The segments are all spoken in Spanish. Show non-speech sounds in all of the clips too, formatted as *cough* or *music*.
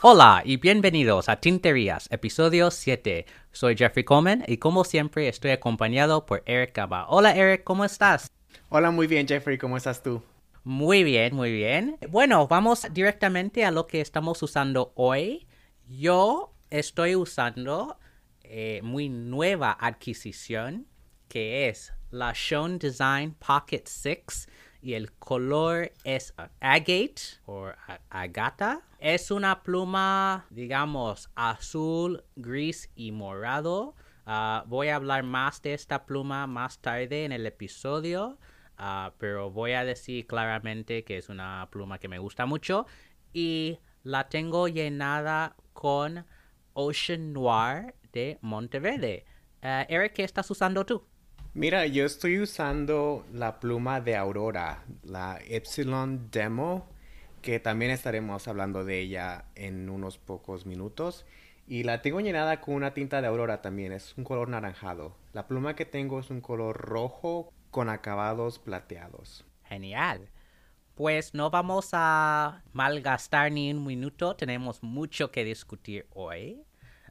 Hola y bienvenidos a Tinterías, episodio 7. Soy Jeffrey Coleman y como siempre estoy acompañado por Eric Gaba. Hola Eric, ¿cómo estás? Hola, muy bien Jeffrey, ¿cómo estás tú? Muy bien, muy bien. Bueno, vamos directamente a lo que estamos usando hoy. Yo estoy usando eh, muy nueva adquisición que es la Shown Design Pocket 6 y el color es agate o agata. Es una pluma, digamos, azul, gris y morado. Ah, voy a hablar más de esta pluma más tarde en el episodio, ah, pero voy a decir claramente que es una pluma que me gusta mucho y la tengo llenada con Ocean Noir de Monteverde. Ah, Eric, ¿qué estás usando tú? Mira, yo estoy usando la pluma de Aurora, la Epsilon Demo, que también estaremos hablando de ella en unos pocos minutos. Y la tengo llenada con una tinta de Aurora también, es un color naranjado. La pluma que tengo es un color rojo con acabados plateados. Genial. Pues no vamos a malgastar ni un minuto, tenemos mucho que discutir hoy.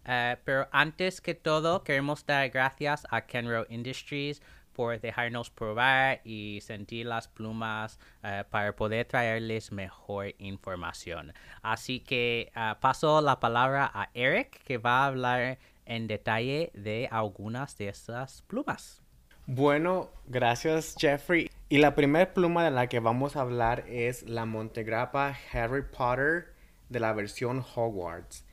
Eh, pero antes que todo, queremos dar gracias a Kenro Industries por dejarnos probar y sentir las plumas eh, para poder traerles mejor información. Así que eh, paso la palabra a Eric que va a hablar en detalle de algunas de esas plumas. Bueno, gracias Jeffrey. Y la primera pluma de la que vamos a hablar es la Montegrappa Harry Potter de la versión Hogwarts.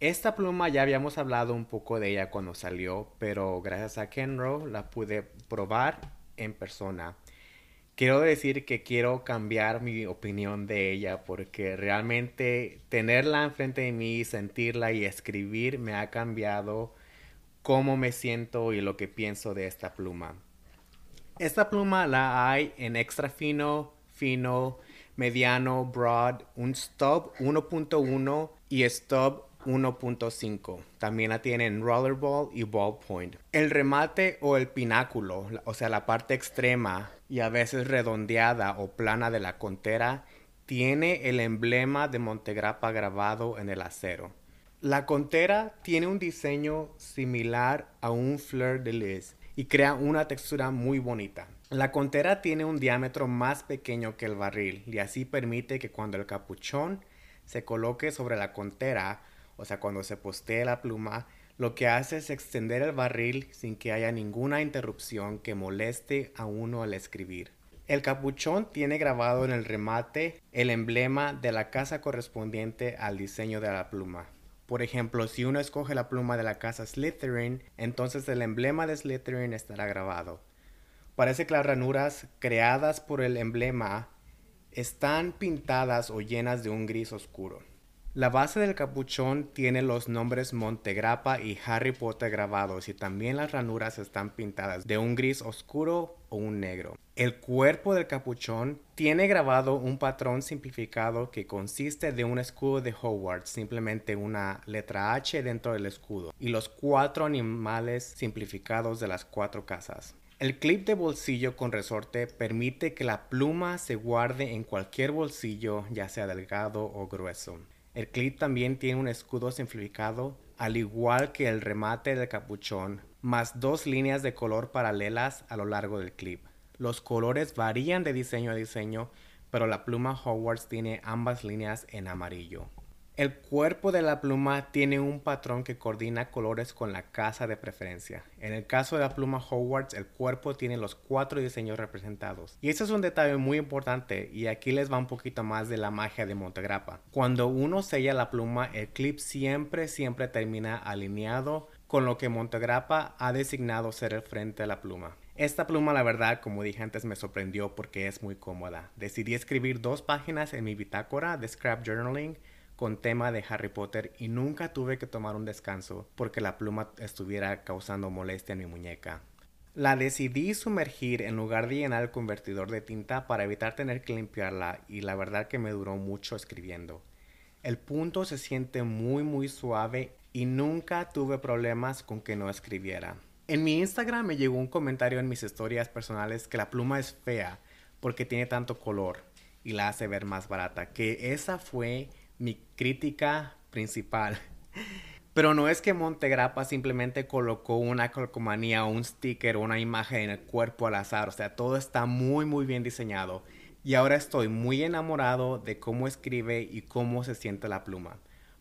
Esta pluma ya habíamos hablado un poco de ella cuando salió, pero gracias a Kenro la pude probar en persona. Quiero decir que quiero cambiar mi opinión de ella porque realmente tenerla enfrente de mí, sentirla y escribir me ha cambiado cómo me siento y lo que pienso de esta pluma. Esta pluma la hay en extra fino, fino, mediano, broad, un stub 1.1 y stub 1.5. También la tienen rollerball y ballpoint. El remate o el pináculo, o sea, la parte extrema y a veces redondeada o plana de la contera, tiene el emblema de Montegrappa grabado en el acero. La contera tiene un diseño similar a un fleur de lis y crea una textura muy bonita. La contera tiene un diámetro más pequeño que el barril y así permite que cuando el capuchón se coloque sobre la contera o sea, cuando se postee la pluma, lo que hace es extender el barril sin que haya ninguna interrupción que moleste a uno al escribir. El capuchón tiene grabado en el remate el emblema de la casa correspondiente al diseño de la pluma. Por ejemplo, si uno escoge la pluma de la casa Slytherin, entonces el emblema de Slytherin estará grabado. Parece que las ranuras creadas por el emblema están pintadas o llenas de un gris oscuro. La base del capuchón tiene los nombres Montegrappa y Harry Potter grabados y también las ranuras están pintadas de un gris oscuro o un negro. El cuerpo del capuchón tiene grabado un patrón simplificado que consiste de un escudo de Hogwarts, simplemente una letra H dentro del escudo, y los cuatro animales simplificados de las cuatro casas. El clip de bolsillo con resorte permite que la pluma se guarde en cualquier bolsillo, ya sea delgado o grueso. El clip también tiene un escudo simplificado, al igual que el remate del capuchón, más dos líneas de color paralelas a lo largo del clip. Los colores varían de diseño a diseño, pero la pluma Hogwarts tiene ambas líneas en amarillo. El cuerpo de la pluma tiene un patrón que coordina colores con la casa de preferencia. En el caso de la pluma Hogwarts, el cuerpo tiene los cuatro diseños representados. Y eso es un detalle muy importante y aquí les va un poquito más de la magia de Montegrappa. Cuando uno sella la pluma, el clip siempre, siempre termina alineado con lo que Montegrappa ha designado ser el frente de la pluma. Esta pluma, la verdad, como dije antes, me sorprendió porque es muy cómoda. Decidí escribir dos páginas en mi bitácora de Scrap Journaling con tema de Harry Potter y nunca tuve que tomar un descanso porque la pluma estuviera causando molestia en mi muñeca. La decidí sumergir en lugar de llenar el convertidor de tinta para evitar tener que limpiarla y la verdad que me duró mucho escribiendo. El punto se siente muy muy suave y nunca tuve problemas con que no escribiera. En mi Instagram me llegó un comentario en mis historias personales que la pluma es fea porque tiene tanto color y la hace ver más barata. Que esa fue mi crítica principal. *laughs* Pero no es que Montegrappa simplemente colocó una calcomanía o un sticker una imagen en el cuerpo al azar. O sea, todo está muy muy bien diseñado. Y ahora estoy muy enamorado de cómo escribe y cómo se siente la pluma.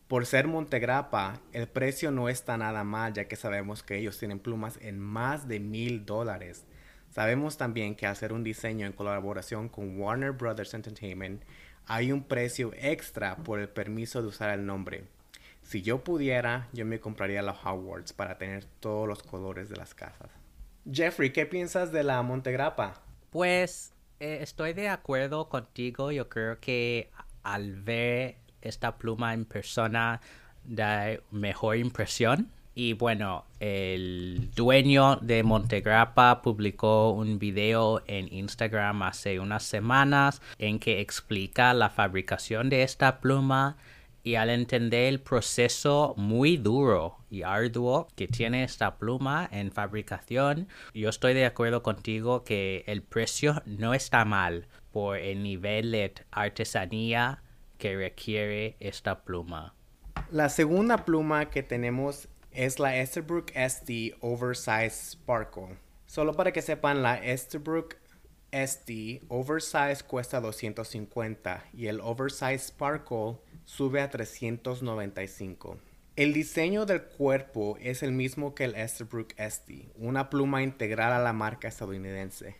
Por ser Montegrappa, el precio no está nada mal, ya que sabemos que ellos tienen plumas en más de mil dólares. Sabemos también que hacer un diseño en colaboración con Warner Brothers Entertainment hay un precio extra por el permiso de usar el nombre. Si yo pudiera, yo me compraría la Hogwarts para tener todos los colores de las casas. Jeffrey, ¿qué piensas de la Montegrappa? Pues eh, estoy de acuerdo contigo. Yo creo que al ver esta pluma en persona da mejor impresión. Y bueno, el dueño de Montegrappa publicó un video en Instagram hace unas semanas en que explica la fabricación de esta pluma y al entender el proceso muy duro y arduo que tiene esta pluma en fabricación, yo estoy de acuerdo contigo que el precio no está mal por el nivel de artesanía que requiere esta pluma. La segunda pluma que tenemos es la Esterbrook SD Oversize Sparkle. Solo para que sepan, la Esterbrook SD Oversize cuesta 250 y el Oversize Sparkle sube a 395. El diseño del cuerpo es el mismo que el Esterbrook SD, una pluma integral a la marca estadounidense.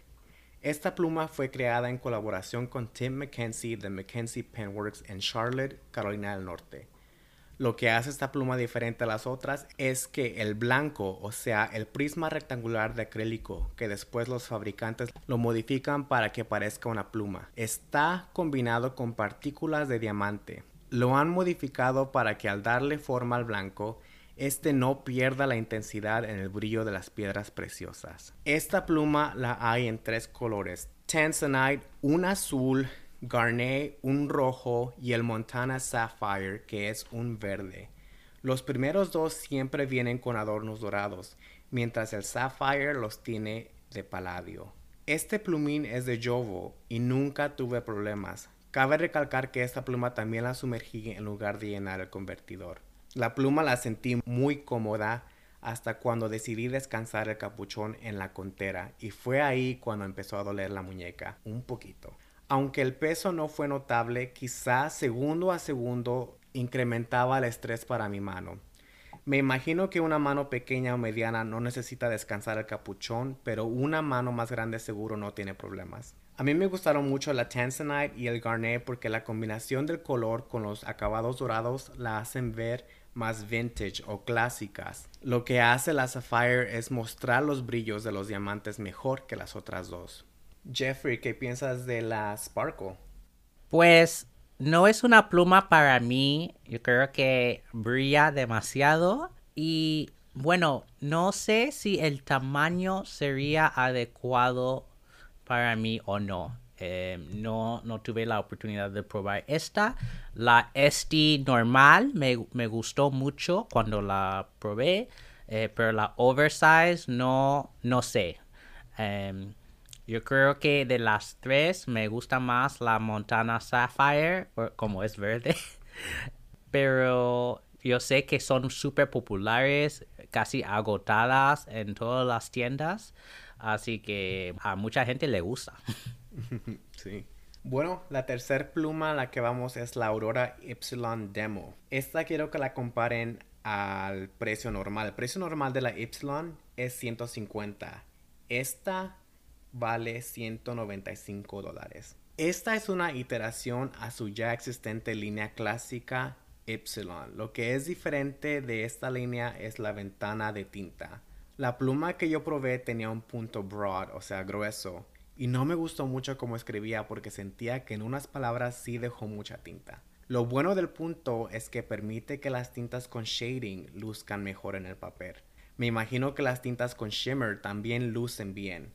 Esta pluma fue creada en colaboración con Tim McKenzie de McKenzie Penworks en Charlotte, Carolina del Norte. Lo que hace esta pluma diferente a las otras es que el blanco, o sea, el prisma rectangular de acrílico, que después los fabricantes lo modifican para que parezca una pluma, está combinado con partículas de diamante. Lo han modificado para que al darle forma al blanco, este no pierda la intensidad en el brillo de las piedras preciosas. Esta pluma la hay en tres colores: Tanzanite, un azul, Garnet, un rojo y el Montana Sapphire, que es un verde. Los primeros dos siempre vienen con adornos dorados, mientras el Sapphire los tiene de paladio. Este plumín es de Jovo y nunca tuve problemas. Cabe recalcar que esta pluma también la sumergí en lugar de llenar el convertidor. La pluma la sentí muy cómoda hasta cuando decidí descansar el capuchón en la contera y fue ahí cuando empezó a doler la muñeca un poquito. Aunque el peso no fue notable, quizás segundo a segundo incrementaba el estrés para mi mano. Me imagino que una mano pequeña o mediana no necesita descansar el capuchón, pero una mano más grande seguro no tiene problemas. A mí me gustaron mucho la Tanzanite y el Garnet porque la combinación del color con los acabados dorados la hacen ver más vintage o clásicas. Lo que hace la Sapphire es mostrar los brillos de los diamantes mejor que las otras dos. Jeffrey, ¿qué piensas de la Sparkle? Pues no es una pluma para mí. Yo creo que brilla demasiado. Y bueno, no sé si el tamaño sería adecuado para mí o no. Em, no, no tuve la oportunidad de probar esta. La SD normal me, gustó mucho cuando la probé, eh, pero la oversize no, no sé. Em, yo creo que de las tres me gusta más la Montana Sapphire, como es verde. *laughs* pero yo sé que son súper populares, casi agotadas en todas las tiendas. Así que a mucha gente le gusta. *laughs* sí. Bueno, la tercer pluma a la que vamos es la Aurora Epsilon Demo. Esta quiero que la comparen al precio normal. El precio normal de la Epsilon es 150. Esta vale 195 dólares. Esta es una iteración a su ya existente línea clásica Epsilon. Lo que es diferente de esta línea es la ventana de tinta. La pluma que yo probé tenía un punto broad, o sea, grueso, y no me gustó mucho cómo escribía porque sentía que en unas palabras sí dejó mucha tinta. Lo bueno del punto es que permite que las tintas con shading luzcan mejor en el papel. Me imagino que las tintas con shimmer también lucen bien.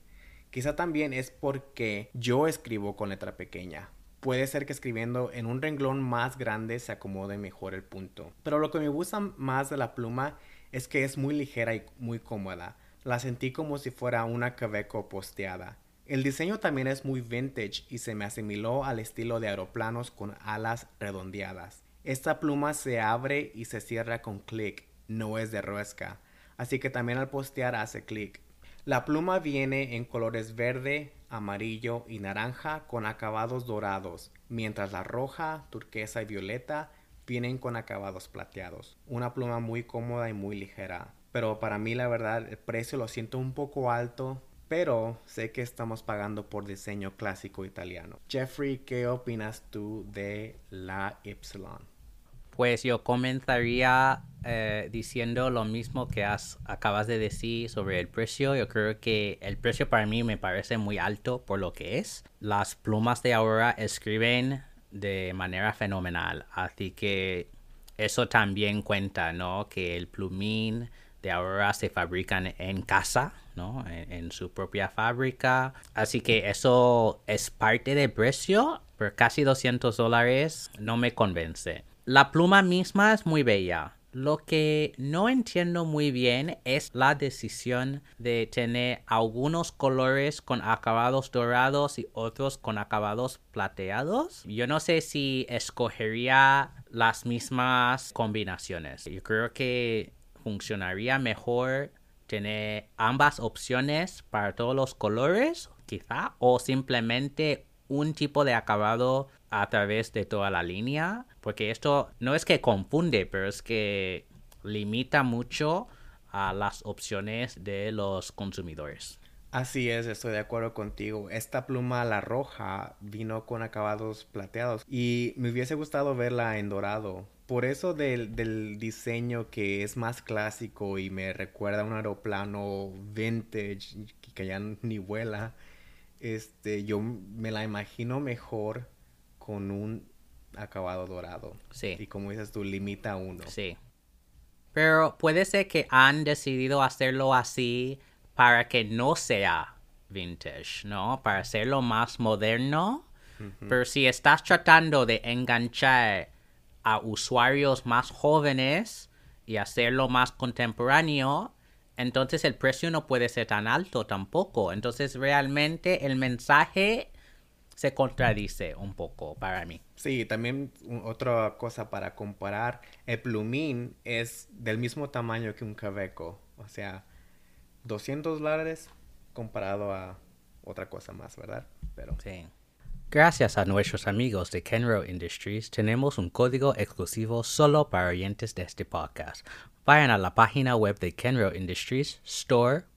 Quizá también es porque yo escribo con letra pequeña. Puede ser que escribiendo en un renglón más grande se acomode mejor el punto. Pero lo que me gusta más de la pluma es que es muy ligera y muy cómoda. La sentí como si fuera una Queveco posteada. El diseño también es muy vintage y se me asimiló al estilo de aeroplanos con alas redondeadas. Esta pluma se abre y se cierra con clic, no es de rosca, así que también al postear hace clic. La pluma viene en colores verde, amarillo y naranja con acabados dorados, mientras la roja, turquesa y violeta vienen con acabados plateados. Una pluma muy cómoda y muy ligera. Pero para mí la verdad el precio lo siento un poco alto pero sé que estamos pagando por diseño clásico italiano. Jeffrey, ¿qué opinas tú de la Ypsilon? Pues yo comenzaría eh, diciendo lo mismo que has, acabas de decir sobre el precio. Yo creo que el precio para mí me parece muy alto por lo que es. Las plumas de Aurora escriben de manera fenomenal, así que eso también cuenta, ¿no? Que el plumín de Aurora se fabrican en casa ¿no? En, su propia fábrica. Así que eso es parte del precio, pero casi 200 dólares no me convence. La pluma misma es muy bella. Lo que no entiendo muy bien es la decisión de tener algunos colores con acabados dorados y otros con acabados plateados. Yo no sé si escogería las mismas combinaciones. Yo creo que funcionaría mejor tener ambas opciones para todos los colores, quizá, o simplemente un tipo de acabado a través de toda la línea, porque esto no es que confunde, pero es que limita mucho a las opciones de los consumidores. Así es, estoy de acuerdo contigo. Esta pluma, la roja, vino con acabados plateados y me hubiese gustado verla en dorado, por eso del, diseño que es más clásico y me recuerda a un aeroplano vintage que ya ni vuela, este, yo me la imagino mejor con un acabado dorado. Sí. Y como dices tú, limita uno. Sí. Pero puede ser que han decidido hacerlo así para que no sea vintage, ¿no? Para hacerlo más moderno. Pero si estás tratando de enganchar a usuarios más jóvenes y hacerlo más contemporáneo, entonces el precio no puede ser tan alto tampoco. Entonces realmente el mensaje se contradice un poco para mí. Sí, también otra cosa para comparar, el plumín es del mismo tamaño que un cabeco, o sea, 200 dólares comparado a otra cosa más, ¿verdad? Pero sí. Gracias a nuestros amigos de Kenro Industries, tenemos un código exclusivo solo para oyentes de este podcast. Vayan a la página web de Kenro Industries,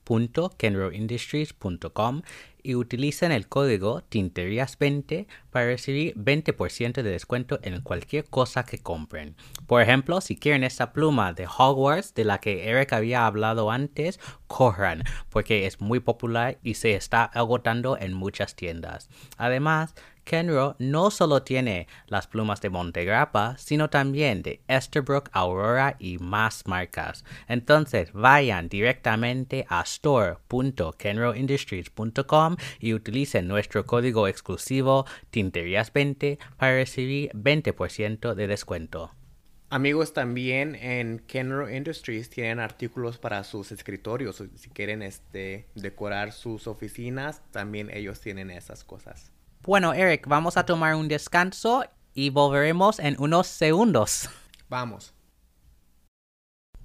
store.kenroindustries.com y utilicen el código Tinterías20 para recibir 20% de descuento en cualquier cosa que compren. Por ejemplo, si quieren esta pluma de Hogwarts de la que Eric había hablado antes, corran, porque es muy popular y se está agotando en muchas tiendas. Además, Kenro no solo tiene las plumas de Montegrappa, sino también de Esterbrook, Aurora y más marcas. Entonces vayan directamente a store.kenroindustries.com y utilicen nuestro código exclusivo Tinterías20 para recibir 20% de descuento. Amigos, también en Kenro Industries tienen artículos para sus escritorios. Si quieren este, decorar sus oficinas, también ellos tienen esas cosas. Bueno, Eric, vamos a tomar un descanso y volveremos en unos segundos. Vamos.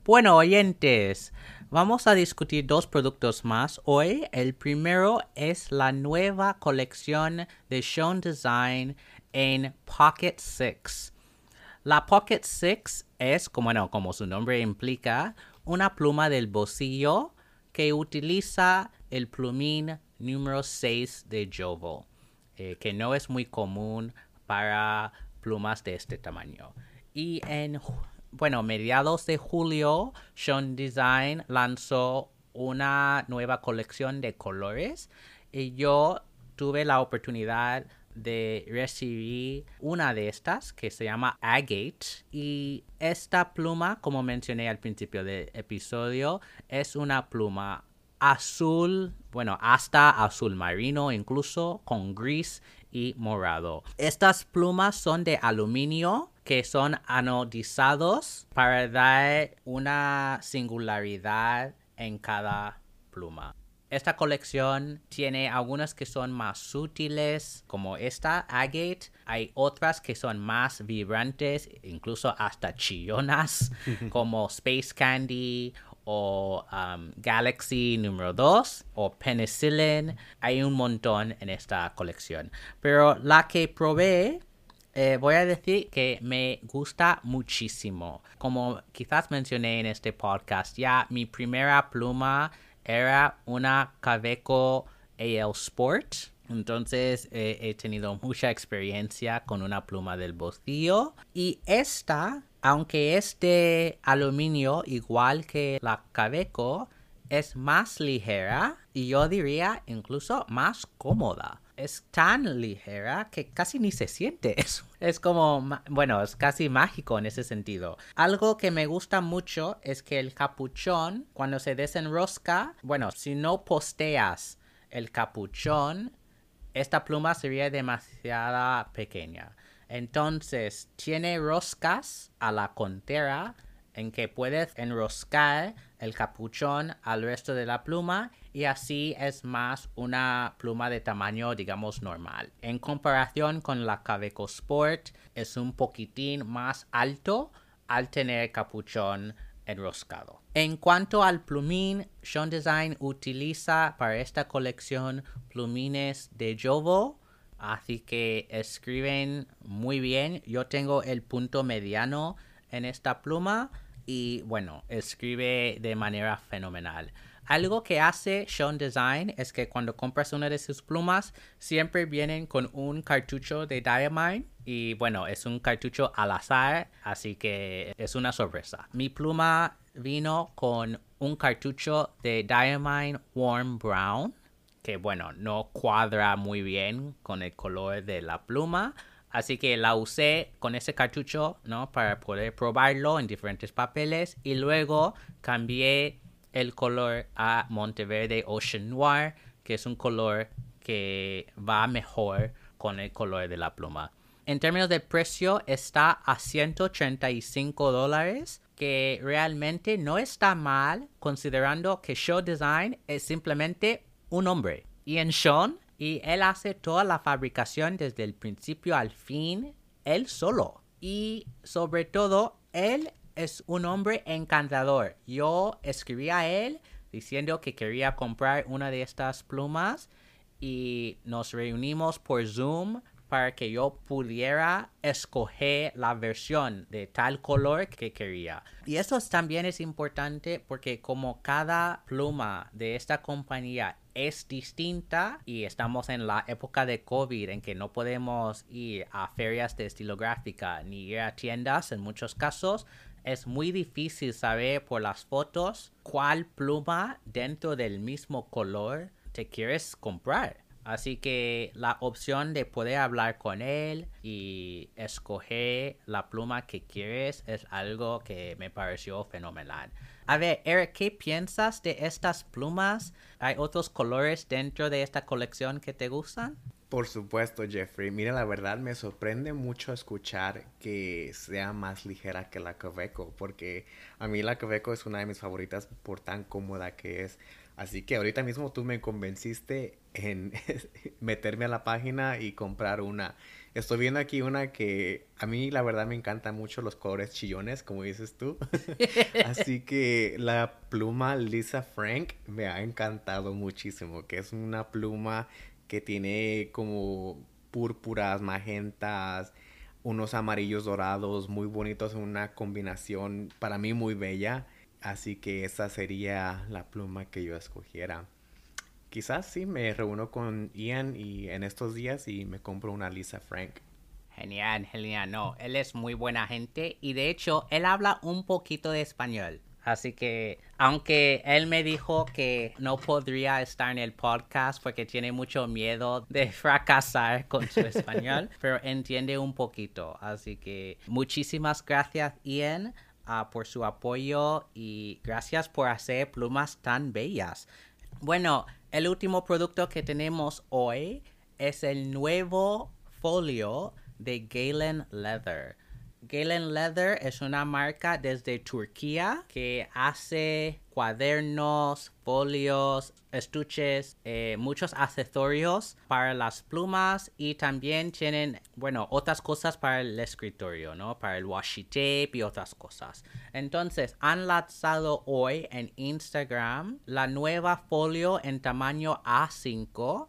Bueno, oyentes, vamos a discutir dos productos más hoy. El primero es la nueva colección de Sean Design en Pocket 6. La Pocket 6 es, como su nombre implica, una pluma del bolsillo que utiliza el plumín número 6 de Jovo. Eh, que no es muy común para plumas de este tamaño. Y en, bueno, mediados de julio, Sean Design lanzó una nueva colección de colores y yo tuve la oportunidad de recibir una de estas que se llama Agate y esta pluma como mencioné al principio del episodio es una pluma azul, bueno, hasta azul marino incluso, con gris y morado. Estas plumas son de aluminio que son anodizados para dar una singularidad en cada pluma. Esta colección tiene algunas que son más sutiles, como esta Agate. Hay otras que son más vibrantes, incluso hasta chillonas, *laughs* como Space Candy o um, Galaxy número 2 o Penicillin. Hay un montón en esta colección. Pero la que probé eh, voy a decir que me gusta muchísimo. Como quizás mencioné en este podcast, ya mi primera pluma era una Caveco AL Sport. Entonces eh, he tenido mucha experiencia con una pluma del bolsillo. Y esta, aunque es de aluminio igual que la Caveco, es más ligera y yo diría incluso más cómoda es tan ligera que casi ni se siente. *laughs* Es, es como, bueno, es casi mágico en ese sentido. Algo que me gusta mucho es que el capuchón, cuando se desenrosca, bueno, si no posteas el capuchón, esta pluma sería demasiado pequeña. Entonces, tiene roscas a la contera en que puedes enroscar el capuchón al resto de la pluma y así es más una pluma de tamaño digamos normal. En comparación con la Caveco Sport es un poquitín más alto al tener capuchón enroscado. En cuanto al plumín, Sean Design utiliza para esta colección plumines de Jovo, así que escriben muy bien. Yo tengo el punto mediano en esta pluma y bueno, escribe de manera fenomenal. Algo que hace Sean Design es que cuando compras una de sus plumas, siempre vienen con un cartucho de Diamine. Y bueno, es un cartucho al azar, así que es una sorpresa. Mi pluma vino con un cartucho de Diamine Warm Brown, que bueno, no cuadra muy bien con el color de la pluma. Así que la usé con ese cartucho, ¿no? Para poder probarlo en diferentes papeles. Y luego cambié el color a Monteverde Ocean Noir, que es un color que va mejor con el color de la pluma. En términos de precio, está a 135 dólares, que realmente no está mal, considerando que Show Design es simplemente un hombre. Y en Sean y él hace toda la fabricación desde el principio al fin, él solo. Y sobre todo, él es un hombre encantador. Yo escribí a él diciendo que quería comprar una de estas plumas y nos reunimos por Zoom para que yo pudiera escoger la versión de tal color que quería. Y eso también es importante porque como cada pluma de esta compañía es distinta y estamos en la época de COVID en que no podemos ir a ferias de estilográfica ni ir a tiendas en muchos casos, es muy difícil saber por las fotos cuál pluma dentro del mismo color te quieres comprar. Así que la opción de poder hablar con él y escoger la pluma que quieres es algo que me pareció fenomenal. A ver, Eric, ¿qué piensas de estas plumas? ¿Hay otros colores dentro de esta colección que te gustan? Por supuesto, Jeffrey. Mira, la verdad me sorprende mucho escuchar que sea más ligera que la Caveco, porque a mí la Caveco es una de mis favoritas por tan cómoda que es. Así que ahorita mismo tú me convenciste en *laughs* meterme a la página y comprar una. Estoy viendo aquí una que a mí la verdad me encantan mucho los colores chillones, como dices tú. *laughs* Así que la pluma Lisa Frank me ha encantado muchísimo, que es una pluma que tiene como púrpuras, magentas, unos amarillos dorados muy bonitos, una combinación para mí muy bella. Así que esa sería la pluma que yo escogiera. Quizás sí me reúno con Ian y en estos días y me compro una Lisa Frank. Genial, genial. No, él es muy buena gente y de hecho él habla un poquito de español. Así que, aunque él me dijo que no podría estar en el podcast porque tiene mucho miedo de *laughs* fracasar con su español, *laughs* pero entiende un poquito. Así que muchísimas gracias, Ian. Ah, por su apoyo y gracias por hacer plumas tan bellas. Bueno, el último producto que tenemos hoy es el nuevo folio de Galen Leather. Galen Leather es una marca desde Turquía que hace cuadernos, folios, estuches, eh, muchos accesorios para las plumas y también tienen, bueno, otras cosas para el escritorio, ¿no? Para el washi tape y otras cosas. Entonces, han lanzado hoy en Instagram la nueva folio en tamaño A5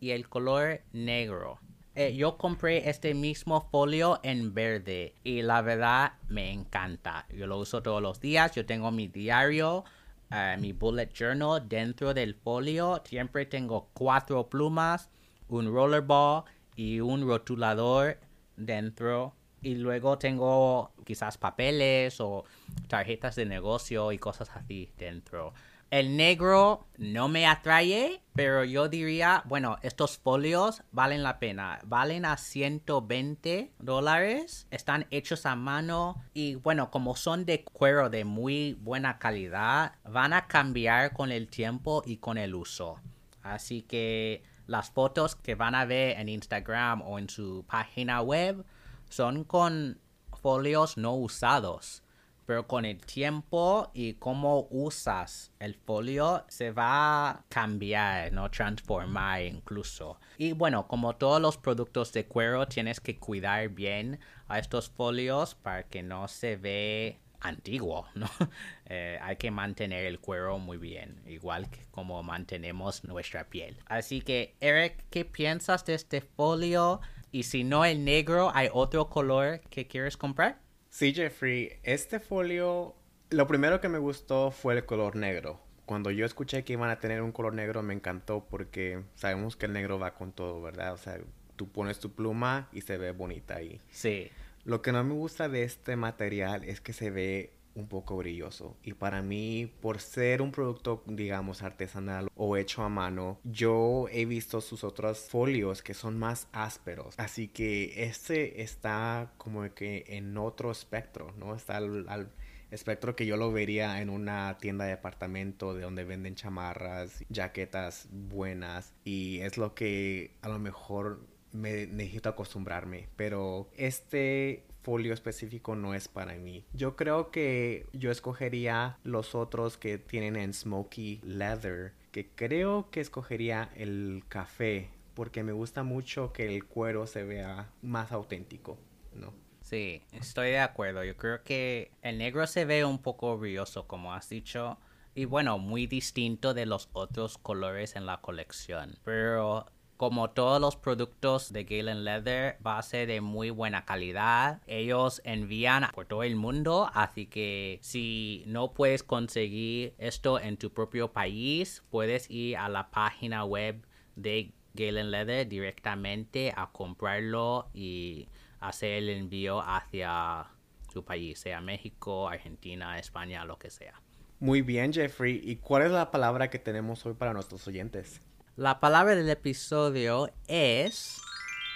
y el color negro. Eh, yo compré este mismo folio en verde y la verdad me encanta. Yo lo uso todos los días. Yo tengo mi diario, eh, mi bullet journal dentro del folio. Siempre tengo cuatro plumas, un rollerball y un rotulador dentro. Y luego tengo quizás papeles o tarjetas de negocio y cosas así dentro. El negro no me atrae, pero yo diría, bueno, estos folios valen la pena. Valen a 120 dólares. Están hechos a mano y bueno, como son de cuero de muy buena calidad, van a cambiar con el tiempo y con el uso. Así que las fotos que van a ver en Instagram o en su página web son con folios no usados pero con el tiempo y cómo usas el folio se va a cambiar, ¿no? Transformar incluso. Y bueno, como todos los productos de cuero, tienes que cuidar bien a estos folios para que no se ve antiguo, ¿no? *laughs* Eh, hay que mantener el cuero muy bien, igual que como mantenemos nuestra piel. Así que, Eric, ¿qué piensas de este folio? Y si no el negro, ¿hay otro color que quieres comprar? Sí, Jeffrey, este folio, lo primero que me gustó fue el color negro. Cuando yo escuché que iban a tener un color negro me encantó porque sabemos que el negro va con todo, ¿verdad? O sea, tú pones tu pluma y se ve bonita ahí. Sí. Lo que no me gusta de este material es que se ve un poco brilloso. Y para mí, por ser un producto, digamos, artesanal o hecho a mano, yo he visto sus otros folios que son más ásperos. Así que este está como que en otro espectro, ¿no? Está al, espectro que yo lo vería en una tienda de departamento de donde venden chamarras, jaquetas buenas. Y es lo que a lo mejor me necesito acostumbrarme. Pero este folio específico no es para mí. Yo creo que yo escogería los otros que tienen en smoky leather, que creo que escogería el café, porque me gusta mucho que el cuero se vea más auténtico, ¿no? Sí, estoy de acuerdo. Yo creo que el negro se ve un poco brilloso, como has dicho. Y bueno, muy distinto de los otros colores en la colección. Pero como todos los productos de Galen Leather, va a ser de muy buena calidad. Ellos envían por todo el mundo, así que si no puedes conseguir esto en tu propio país, puedes ir a la página web de Galen Leather directamente a comprarlo y hacer el envío hacia tu país, sea México, Argentina, España, lo que sea. Muy bien, Jeffrey. ¿Y cuál es la palabra que tenemos hoy para nuestros oyentes? La palabra del episodio es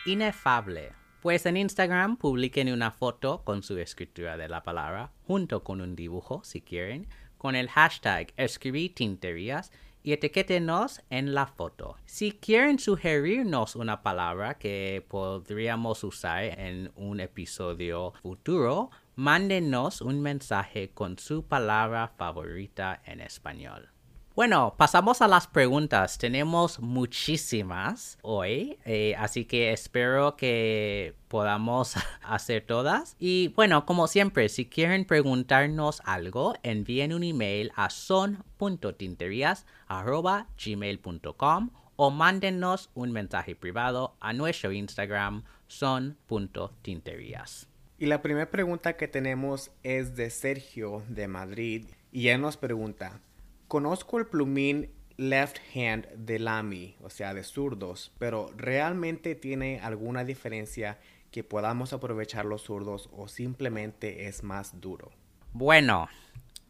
inefable. Pues en Instagram publiquen una foto con su escritura de la palabra, junto con un dibujo, si quieren, con el hashtag escribí tinterías y etiquétenos en la foto. Si quieren sugerirnos una palabra que podríamos usar en un episodio futuro, mándenos un mensaje con su palabra favorita en español. Bueno, pasamos a las preguntas. Tenemos muchísimas hoy, eh, así que espero que podamos *laughs* hacer todas. Y bueno, como siempre, si quieren preguntarnos algo, envíen un email a son.tinterías.gmail.com o mándenos un mensaje privado a nuestro Instagram son.tinterías. Y la primera pregunta que tenemos es de Sergio de Madrid y él nos pregunta, Conozco el plumín left hand de Lamy, o sea, de zurdos, pero ¿realmente tiene alguna diferencia que podamos aprovechar los zurdos o simplemente es más duro? Bueno,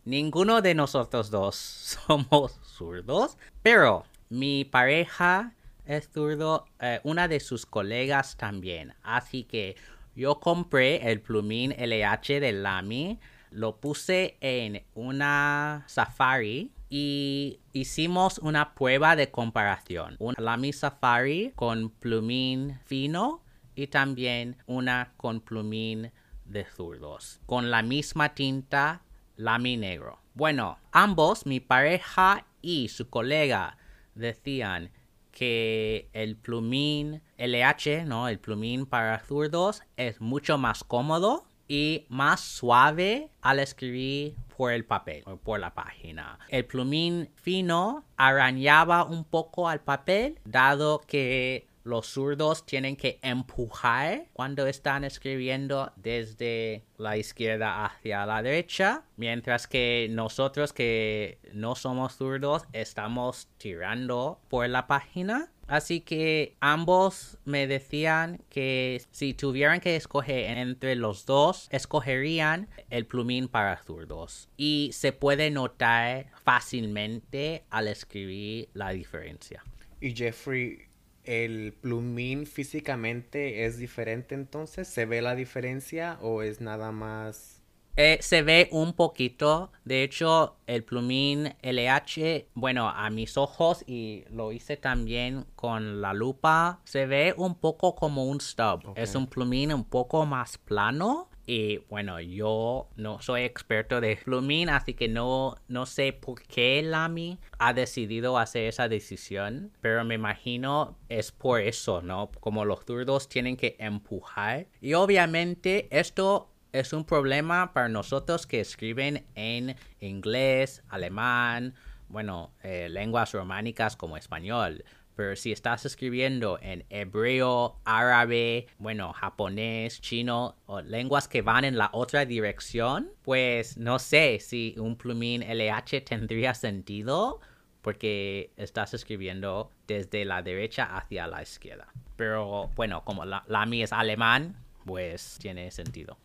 ninguno de nosotros dos *laughs* somos zurdos, pero mi pareja es zurdo, eh, una de sus colegas también, así que yo compré el plumín LH de Lamy, lo puse en una safari y hicimos una prueba de comparación. Un Lamy Safari con plumín fino y también una con plumín de zurdos, con la misma tinta Lamy Negro. Bueno, ambos, mi pareja y su colega, decían que el plumín LH, ¿no? El plumín para zurdos es mucho más cómodo y más suave al escribir por el papel o por la página. El plumín fino arañaba un poco al papel, dado que los zurdos tienen que empujar cuando están escribiendo desde la izquierda hacia la derecha, mientras que nosotros que no somos zurdos estamos tirando por la página. Así que ambos me decían que si tuvieran que escoger entre los dos, escogerían el plumín para zurdos. Y se puede notar fácilmente al escribir la diferencia. Y Jeffrey, ¿el plumín físicamente es diferente entonces? ¿Se ve la diferencia o es nada más eh, se ve un poquito. De hecho, el plumín LH, bueno, a mis ojos y lo hice también con la lupa, se ve un poco como un stub. Es un plumín un poco más plano. Y bueno, yo no soy experto de plumín, así que no, no sé por qué Lamy ha decidido hacer esa decisión, pero me imagino es por eso, ¿no? Como los zurdos tienen que empujar. Y obviamente esto es un problema para nosotros que escriben en inglés, alemán, bueno, eh, lenguas románicas como español. Pero si estás escribiendo en hebreo, árabe, bueno, japonés, chino, o lenguas que van en la otra dirección, pues no sé si un plumín LH tendría *laughs* sentido porque estás escribiendo desde la derecha hacia la izquierda. Pero bueno, como la, la es alemán, pues tiene sentido.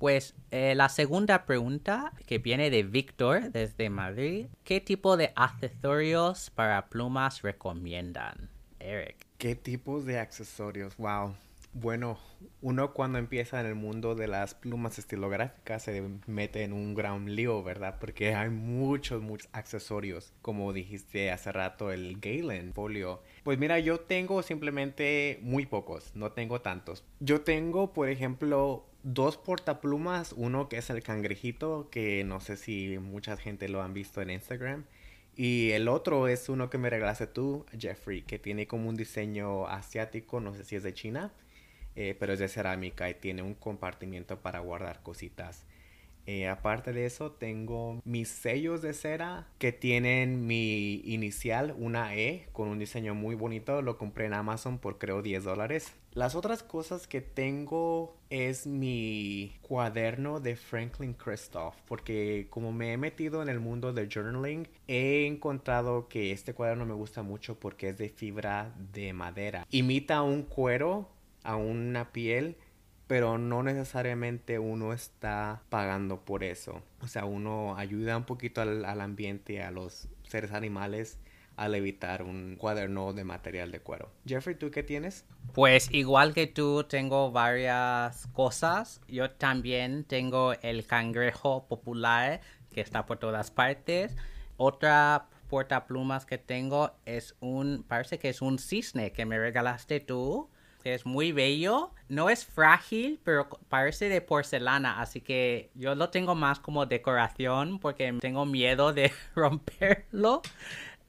Pues eh, la segunda pregunta que viene de Víctor desde Madrid. ¿Qué tipo de accesorios para plumas recomiendan? Eric. ¿Qué tipos de accesorios? Wow. Bueno, uno cuando empieza en el mundo de las plumas estilográficas se mete en un gran lío, ¿verdad? Porque hay muchos, muchos accesorios. Como dijiste hace rato, el Galen folio. Pues mira, yo tengo simplemente muy pocos, no tengo tantos. Yo tengo, por ejemplo, dos portaplumas, uno que es el cangrejito, que no sé si mucha gente lo han visto en Instagram. Y el otro es uno que me regalaste tú, Jeffrey, que tiene como un diseño asiático, no sé si es de China, eh, pero es de cerámica y tiene un compartimiento para guardar cositas. Eh, aparte de eso, tengo mis sellos de cera que tienen mi inicial, una E, con un diseño muy bonito. Lo compré en Amazon por creo 10 dólares. Las otras cosas que tengo es mi cuaderno de Franklin Christoph, porque como me he metido en el mundo del journaling, he encontrado que este cuaderno me gusta mucho porque es de fibra de madera. Imita un cuero a una piel pero no necesariamente uno está pagando por eso. O sea, uno ayuda un poquito al, ambiente, a los seres animales al evitar un cuaderno de material de cuero. Jeffrey, ¿tú qué tienes? Pues igual que tú, tengo varias cosas. Yo también tengo el cangrejo popular que está por todas partes. Otra portaplumas que tengo es un, parece que es un cisne que me regalaste tú es muy bello. No es frágil, pero parece de porcelana, así que yo lo tengo más como decoración porque tengo miedo de *laughs* romperlo.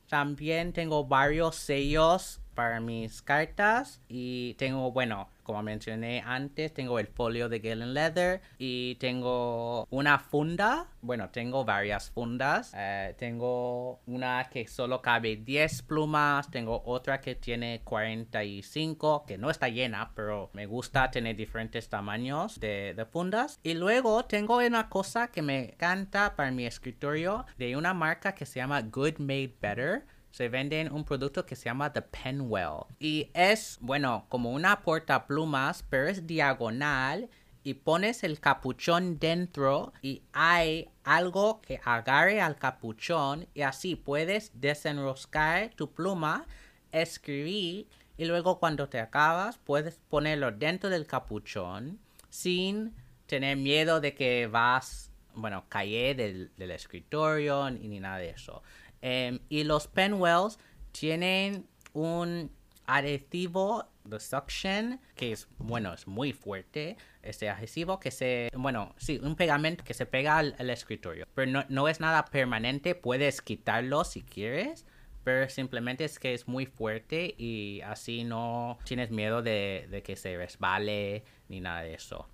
También tengo varios sellos para mis cartas y tengo, bueno, como mencioné antes, tengo el folio de Galen Leather y tengo una funda. Bueno, tengo varias fundas. Eh, tengo una que solo cabe 10 plumas. Tengo otra que tiene 45, que no está llena, pero me gusta tener diferentes tamaños de, de fundas. Y luego tengo una cosa que me encanta para mi escritorio de una marca que se llama Good Made Better se venden un producto que se llama The Penwell. Y es, bueno, como una portaplumas, pero es diagonal y pones el capuchón dentro y hay algo que agarre al capuchón y así puedes desenroscar tu pluma, escribir y luego cuando te acabas puedes ponerlo dentro del capuchón sin tener miedo de que vas, bueno, caer del, del escritorio ni nada de eso. Em, y los Penwells tienen un adhesivo the suction, que es, bueno, es muy fuerte, este adhesivo que se, bueno, sí, un pegamento que se pega al, al escritorio, pero no, no es nada permanente, puedes quitarlo si quieres, pero simplemente es que es muy fuerte y así no tienes miedo de, de que se resbale ni nada de eso.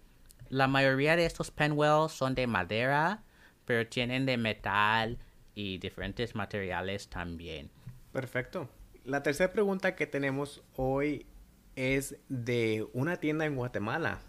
La mayoría de estos penwells son de madera, pero tienen de metal y diferentes materiales también. Perfecto. La tercera pregunta que tenemos hoy es de una tienda en Guatemala.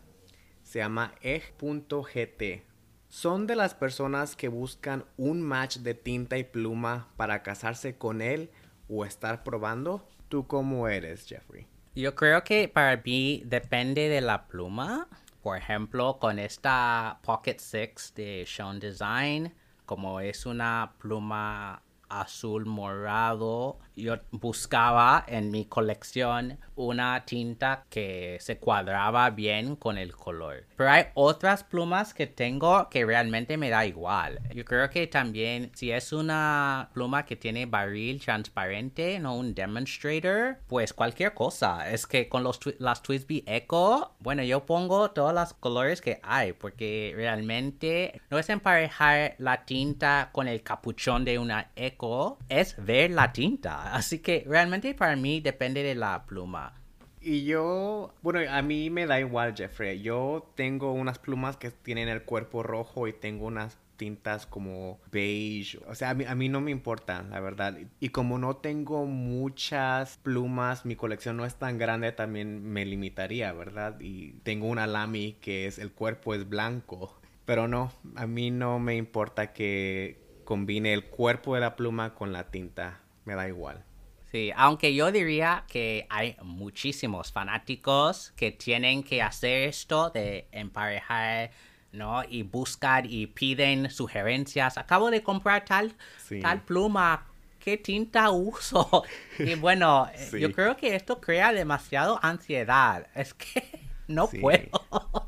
Se llama egg.gt. Son de las personas que buscan un match de tinta y pluma para casarse con él o estar probando. ¿Tú cómo eres, Jeffrey? Yo creo que para mí depende de la pluma. Por ejemplo, con esta Pocket 6 de Sean Design, como es una pluma azul morado, yo buscaba en mi colección una tinta que se cuadraba bien con el color. Pero hay otras plumas que tengo que realmente me da igual. Yo creo que también si es una pluma que tiene barril transparente, no un demonstrator, pues cualquier cosa. Es que con los las Twisby Echo, bueno, yo pongo todos los colores que hay porque realmente no es emparejar la tinta con el capuchón de una Echo, es ver la tinta. Así que realmente para mí depende de la pluma. Y yo, bueno, a mí me da igual, Jeffrey. Yo tengo unas plumas que tienen el cuerpo rojo y tengo unas tintas como beige. O sea, a mí, a mí no me importa, la verdad. Y como no tengo muchas plumas, mi colección no es tan grande, también me limitaría, ¿verdad? Y tengo una Lamy que es, el cuerpo es blanco. Pero no, a mí no me importa que combine el cuerpo de la pluma con la tinta. Me da igual. Sí, aunque yo diría que hay muchísimos fanáticos que tienen que hacer esto de emparejar, ¿no? Y buscar y piden sugerencias. Acabo de comprar tal, Sí. tal pluma. ¿Qué tinta uso? *laughs* Y bueno, eh, Sí. yo creo que esto crea demasiado ansiedad. Es que *laughs* no Sí. puedo.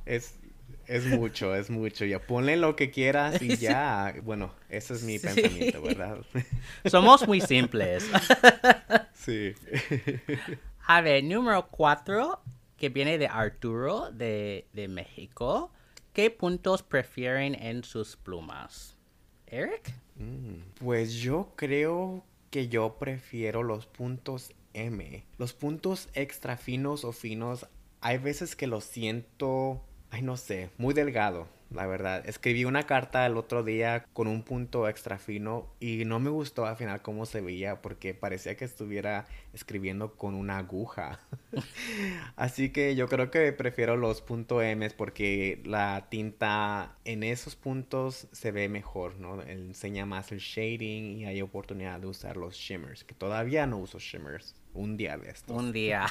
Es, es mucho, es mucho. Ya ponle lo que quieras y *laughs* ya. Bueno, ese es mi Sí. pensamiento, ¿verdad? *laughs* Somos muy simples. *laughs* sí. A ver, número 4, que viene de Arturo de, de México. ¿Qué puntos prefieren en sus plumas? Eric? Pues yo creo que yo prefiero los puntos M. Los puntos extra finos o finos, hay veces que los siento, ay no sé, muy delgado, la verdad. Escribí una carta el otro día con un punto extra fino y no me gustó al final cómo se veía porque parecía que estuviera escribiendo con una aguja. *laughs* Así que yo creo que prefiero los puntos M porque la tinta en esos puntos se ve mejor, ¿no? Enseña más el shading y hay oportunidad de usar los shimmers, que todavía no uso shimmers. Un día de estos. Un día.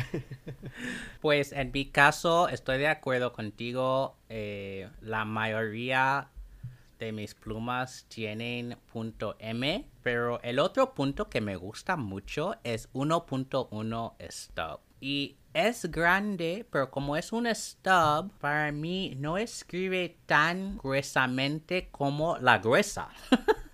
*laughs* pues en mi caso estoy de acuerdo contigo. eh, la mayoría de mis plumas tienen punto M, pero el otro punto que me gusta mucho es 1.1 stub. Y es grande, pero como es un stub, para mí no escribe tan gruesamente como la gruesa. *laughs*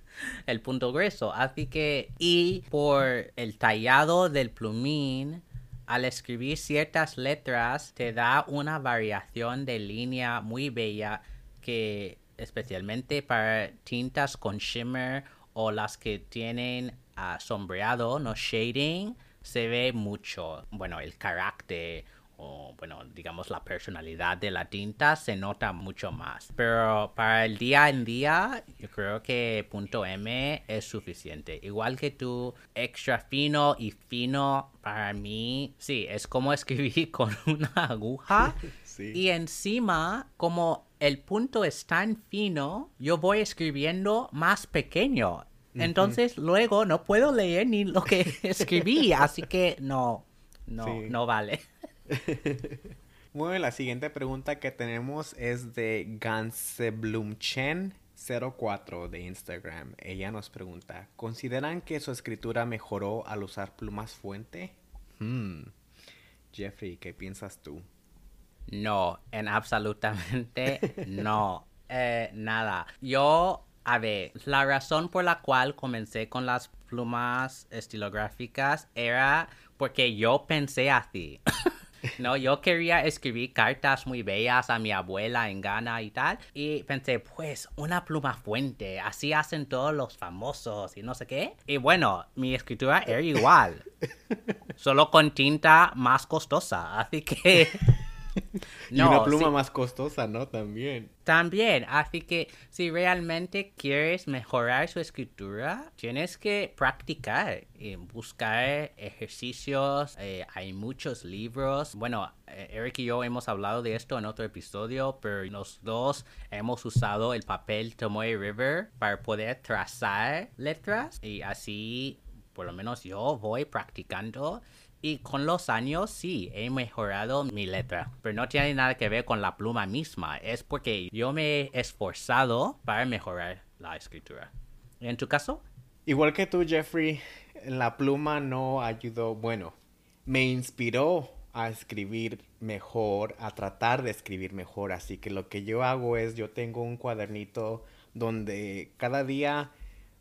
el punto grueso. Así que, y por el tallado del plumín, al escribir ciertas letras, te da una variación de línea muy bella que especialmente para tintas con shimmer o las que tienen ah, sombreado, no shading, se ve mucho. Bueno, el carácter o bueno, digamos la personalidad de la tinta se nota mucho más. Pero para el día en día, yo creo que punto M es suficiente. Igual que tú, extra fino y fino, para mí, sí, es como *laughs* escribir con una aguja. *laughs* Sí. Y encima, como el punto es tan fino, yo voy escribiendo más pequeño. Entonces luego no puedo leer ni lo que *laughs* escribí, así que no, no, Sí. no vale. *laughs* Bueno, la siguiente pregunta que tenemos es de Ganseblumchen04 de Instagram. Ella nos pregunta, ¿consideran que su escritura mejoró al usar plumas fuente? Hmm. Jeffrey, ¿qué piensas tú? No, en absolutamente *laughs* no. Eh, nada. Yo A ver, la razón por la cual comencé con las plumas estilográficas era porque yo pensé así. *laughs* No, yo quería escribir cartas muy bellas a mi abuela en Ghana y tal. Y pensé, pues, una pluma fuente. Así hacen todos los famosos y no sé qué. Y bueno, mi escritura era igual. Solo con tinta más costosa. Así que... y una pluma más costosa, ¿no? También. También, así que si realmente quieres mejorar su escritura, tienes que practicar y buscar ejercicios. Eh, hay muchos libros. Bueno, eh, Eric y yo hemos hablado de esto en otro episodio, pero los dos hemos usado el papel Tomoe River para poder trazar letras y así, por lo menos yo voy practicando y con los años sí, he mejorado mi letra. Pero no tiene nada que ver con la pluma misma. Es porque yo me he esforzado para mejorar la escritura. ¿En tu caso? Igual que tú, Jeffrey, la pluma no ayudó. Bueno, me inspiró a escribir mejor, a tratar de escribir mejor. Así que lo que yo hago es, yo tengo un cuadernito donde cada día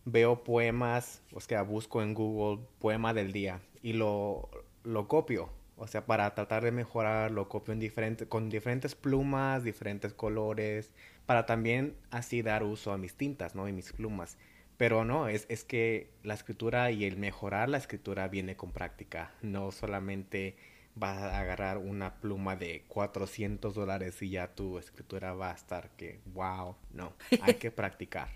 veo poemas, o sea, busco en Google poema del día y lo, lo copio. O sea, para tratar de mejorar, lo copio en diferente, con diferentes plumas, diferentes colores, para también así dar uso a mis tintas, ¿no? Y mis plumas. Pero no, es, es que la escritura y el mejorar la escritura viene con práctica. No solamente vas a agarrar una pluma de 400 dólares y ya tu escritura va a estar que, wow, no, hay que *laughs* practicar.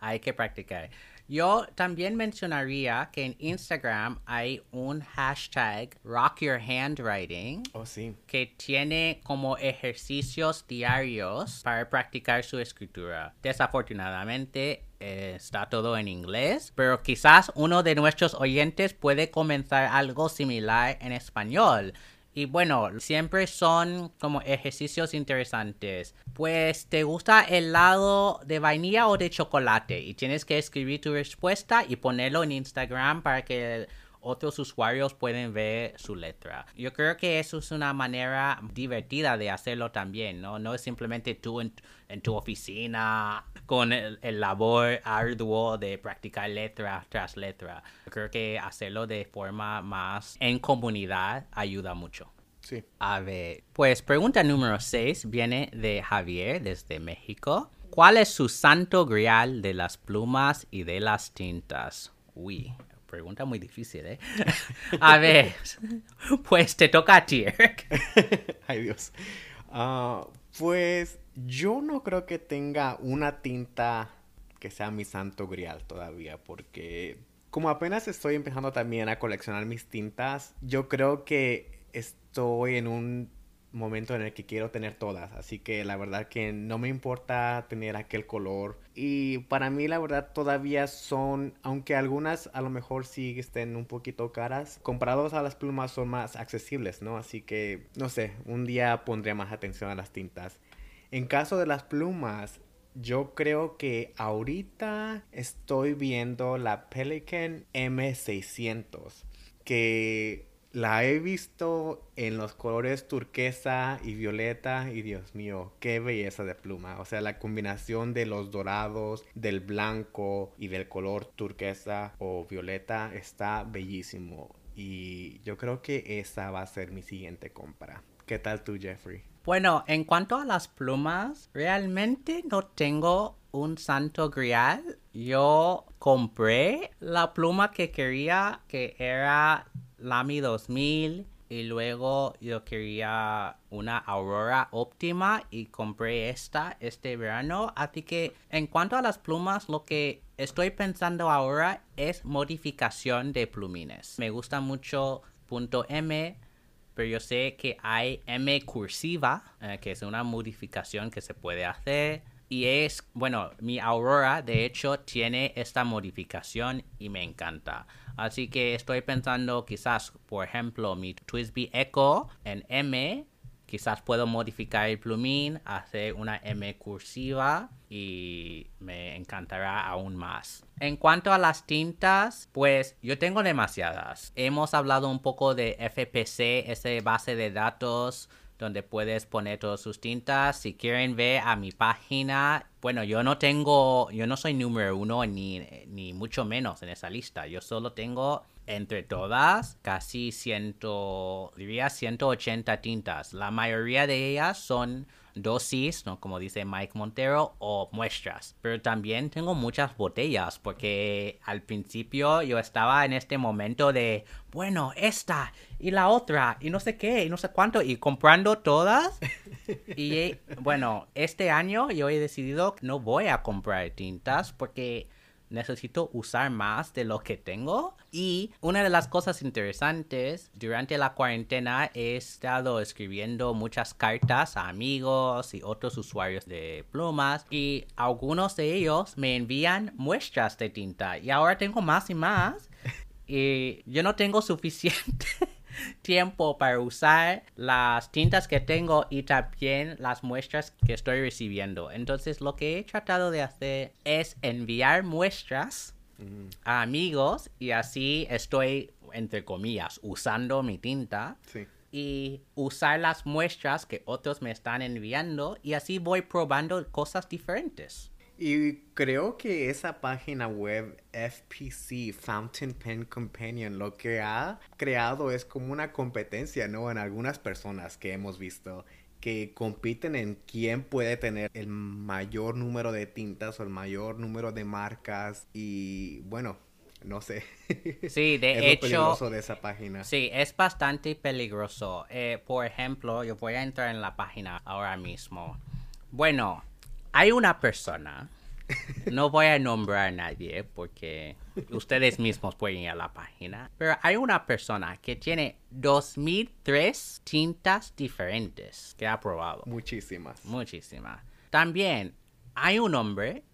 hay que practicar. Yo también mencionaría que en Instagram hay un hashtag Rock Your Handwriting. Oh, sí. Que tiene como ejercicios diarios para practicar su escritura. Desafortunadamente eh, está todo en inglés, pero quizás uno de nuestros oyentes puede comenzar algo similar en español. Y bueno, siempre son como ejercicios interesantes. Pues te gusta el lado de vainilla o de chocolate y tienes que escribir tu respuesta y ponerlo en Instagram para que otros usuarios pueden ver su letra. Yo creo que eso es una manera divertida de hacerlo también, ¿no? No es simplemente tú en, tu oficina con el, el, labor arduo de practicar letra tras letra. Yo creo que hacerlo de forma más en comunidad ayuda mucho. Sí. A ver, pues pregunta número 6 viene de Javier desde México. ¿Cuál es su santo grial de las plumas y de las tintas? Uy, pregunta muy difícil, ¿eh? *laughs* A ver, pues te toca a ti, Eric. *laughs* Ay, Dios. Ah, pues yo no creo que tenga una tinta que sea mi santo grial todavía, porque como apenas estoy empezando también a coleccionar mis tintas, yo creo que estoy en un momento en el que quiero tener todas, así que la verdad que no me importa tener aquel color y para mí la verdad todavía son, aunque algunas a lo mejor sí estén un poquito caras, comparados a las plumas son más accesibles, ¿no? Así que no sé, un día pondré más atención a las tintas. En caso de las plumas, yo creo que ahorita estoy viendo la Pelican M600 que la he visto en los colores turquesa y violeta y Dios mío, qué belleza de pluma. O sea, la combinación de los dorados, del blanco y del color turquesa o violeta está bellísimo. Y yo creo que esa va a ser mi siguiente compra. ¿Qué tal tú, Jeffrey? Bueno, en cuanto a las plumas, realmente no tengo un santo grial. Yo compré la pluma que quería, que era Lamy 2000 y luego yo quería una Aurora óptima y compré esta este verano. Así que en cuanto a las plumas, lo que estoy pensando ahora es modificación de plumines. Me gusta mucho punto M, pero yo sé que hay M cursiva, eh, que es una modificación que se puede hacer. Y es, bueno, mi Aurora de hecho tiene esta modificación y me encanta. Así que estoy pensando quizás, por ejemplo, mi Twisby Echo en M, quizás puedo modificar el plumín, hacer una M cursiva y me encantará aún más. En cuanto a las tintas, pues yo tengo demasiadas. Hemos hablado un poco de FPC, ese base de datos donde puedes poner todas sus tintas. Si quieren ver a mi página, bueno, yo no tengo, yo no soy número uno ni, ni mucho menos en esa lista. Yo solo tengo entre todas casi ciento, diría 180 tintas. La mayoría de ellas son dosis, ¿no? como dice Mike Montero, o muestras. Pero también tengo muchas botellas porque al principio yo estaba en este momento de, bueno, esta y la otra y no sé qué y no sé cuánto y comprando todas. *laughs* y bueno, este año yo he decidido que no voy a comprar tintas porque necesito usar más de lo que tengo. Y una de las cosas interesantes durante la cuarentena he estado escribiendo muchas cartas a amigos y otros usuarios de plumas y algunos de ellos me envían muestras de tinta y ahora tengo más y más *laughs* y yo no tengo suficiente tiempo para usar las tintas que tengo y también las muestras que estoy recibiendo. Entonces lo que he tratado de hacer es enviar muestras a amigos y así estoy, entre comillas, usando mi tinta. Y usar las muestras que otros me están enviando y así voy probando cosas diferentes. Y creo que esa página web FPC, Fountain Pen Companion, lo que ha creado es como una competencia, ¿no? En algunas personas que hemos visto que compiten en quién puede tener el mayor número de tintas o el mayor número de marcas y bueno, no sé. Sí, *laughs* de es hecho. peligroso de esa página. Sí, es bastante peligroso. Eh, por ejemplo, yo voy a entrar en la página ahora mismo. Bueno, hay una persona, no voy a nombrar a nadie porque ustedes mismos pueden ir a la página, pero hay una persona que tiene 2003 tintas diferentes que ha probado. Muchísimas. Muchísimas. También hay un hombre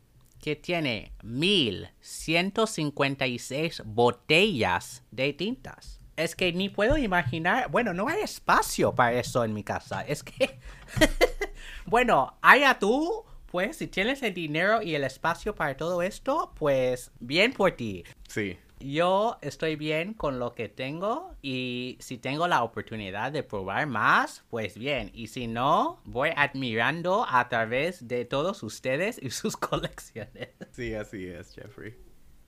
que tiene 1156 botellas de tintas. Es que ni puedo imaginar, bueno, no hay espacio para eso en mi casa. Es que, *laughs* bueno, allá tú pues si tienes el dinero y el espacio para todo esto, pues bien por ti. Sí. Yo estoy bien con lo que tengo y si tengo la oportunidad de probar más, pues bien. Y si no, voy admirando a través de todos ustedes y sus *laughs* colecciones. Sí, así es, Jeffrey.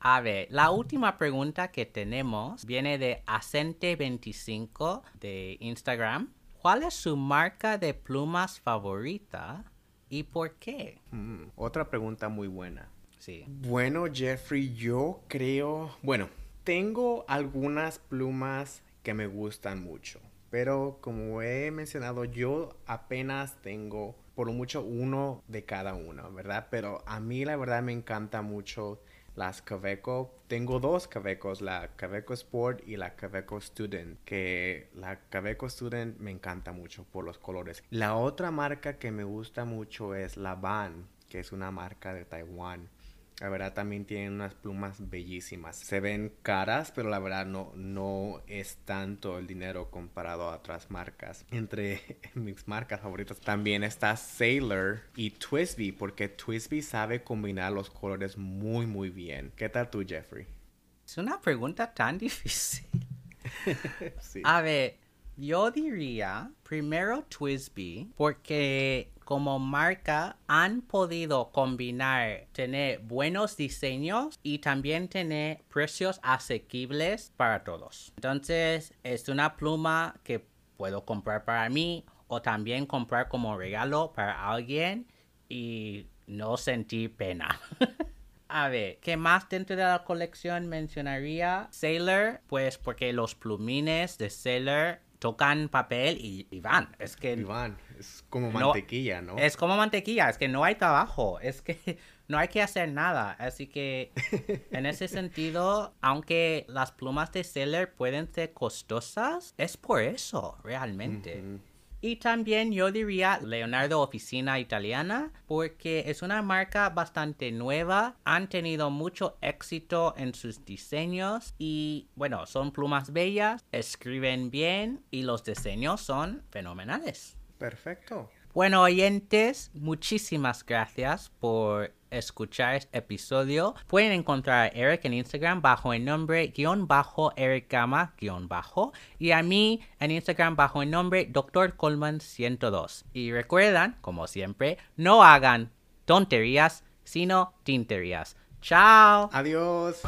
A ver, la última pregunta que tenemos viene de Acente25 de Instagram. ¿Cuál es su marca de plumas favorita ¿Y por qué? Mm, otra pregunta muy buena. Sí. Bueno, Jeffrey, yo creo, bueno, tengo algunas plumas que me gustan mucho, pero como he mencionado, yo apenas tengo por mucho uno de cada uno, ¿verdad? Pero a mí la verdad me encanta mucho las Caveco. Tengo dos Cavecos, la Caveco Sport y la Caveco Student, que la Caveco Student me encanta mucho por los colores. La otra marca que me gusta mucho es la Van, que es una marca de Taiwán. La verdad también tienen unas plumas bellísimas. Se ven caras, pero la verdad no, no es tanto el dinero comparado a otras marcas. Entre *laughs* mis marcas favoritas también está Sailor y Twisby, porque Twisby sabe combinar los colores muy muy bien. ¿Qué tal tú, Jeffrey? Es una pregunta tan *laughs* difícil. *laughs* sí. A ver, yo diría primero Twisby, porque como marca han podido combinar tener buenos diseños y también tener precios asequibles para todos. Entonces es una pluma que puedo comprar para mí o también comprar como regalo para alguien y no sentir pena. *laughs* A ver, ¿qué más dentro de la colección mencionaría? Sailor, pues porque los plumines de Sailor tocan papel y, van. Es que. Y van. Es como mantequilla, ¿no? Es como mantequilla. Es que no hay trabajo. *laughs* Es que no hay que hacer nada. Así que *laughs* en ese sentido, aunque las plumas de Seller pueden ser costosas, es por eso, realmente. Y también yo diría Leonardo Oficina Italiana porque es una marca bastante nueva, han tenido mucho éxito en sus diseños y bueno, son plumas bellas, escriben bien y los diseños son fenomenales. Perfecto. Bueno, oyentes, muchísimas gracias por escuchar este episodio. Pueden encontrar a Eric en Instagram bajo el nombre guion bajo Eric Gama guion bajo y a mí en Instagram bajo el nombre Dr. Coleman 102. Y recuerdan, como siempre, no hagan tonterías, sino tinterías. Chao. Adiós.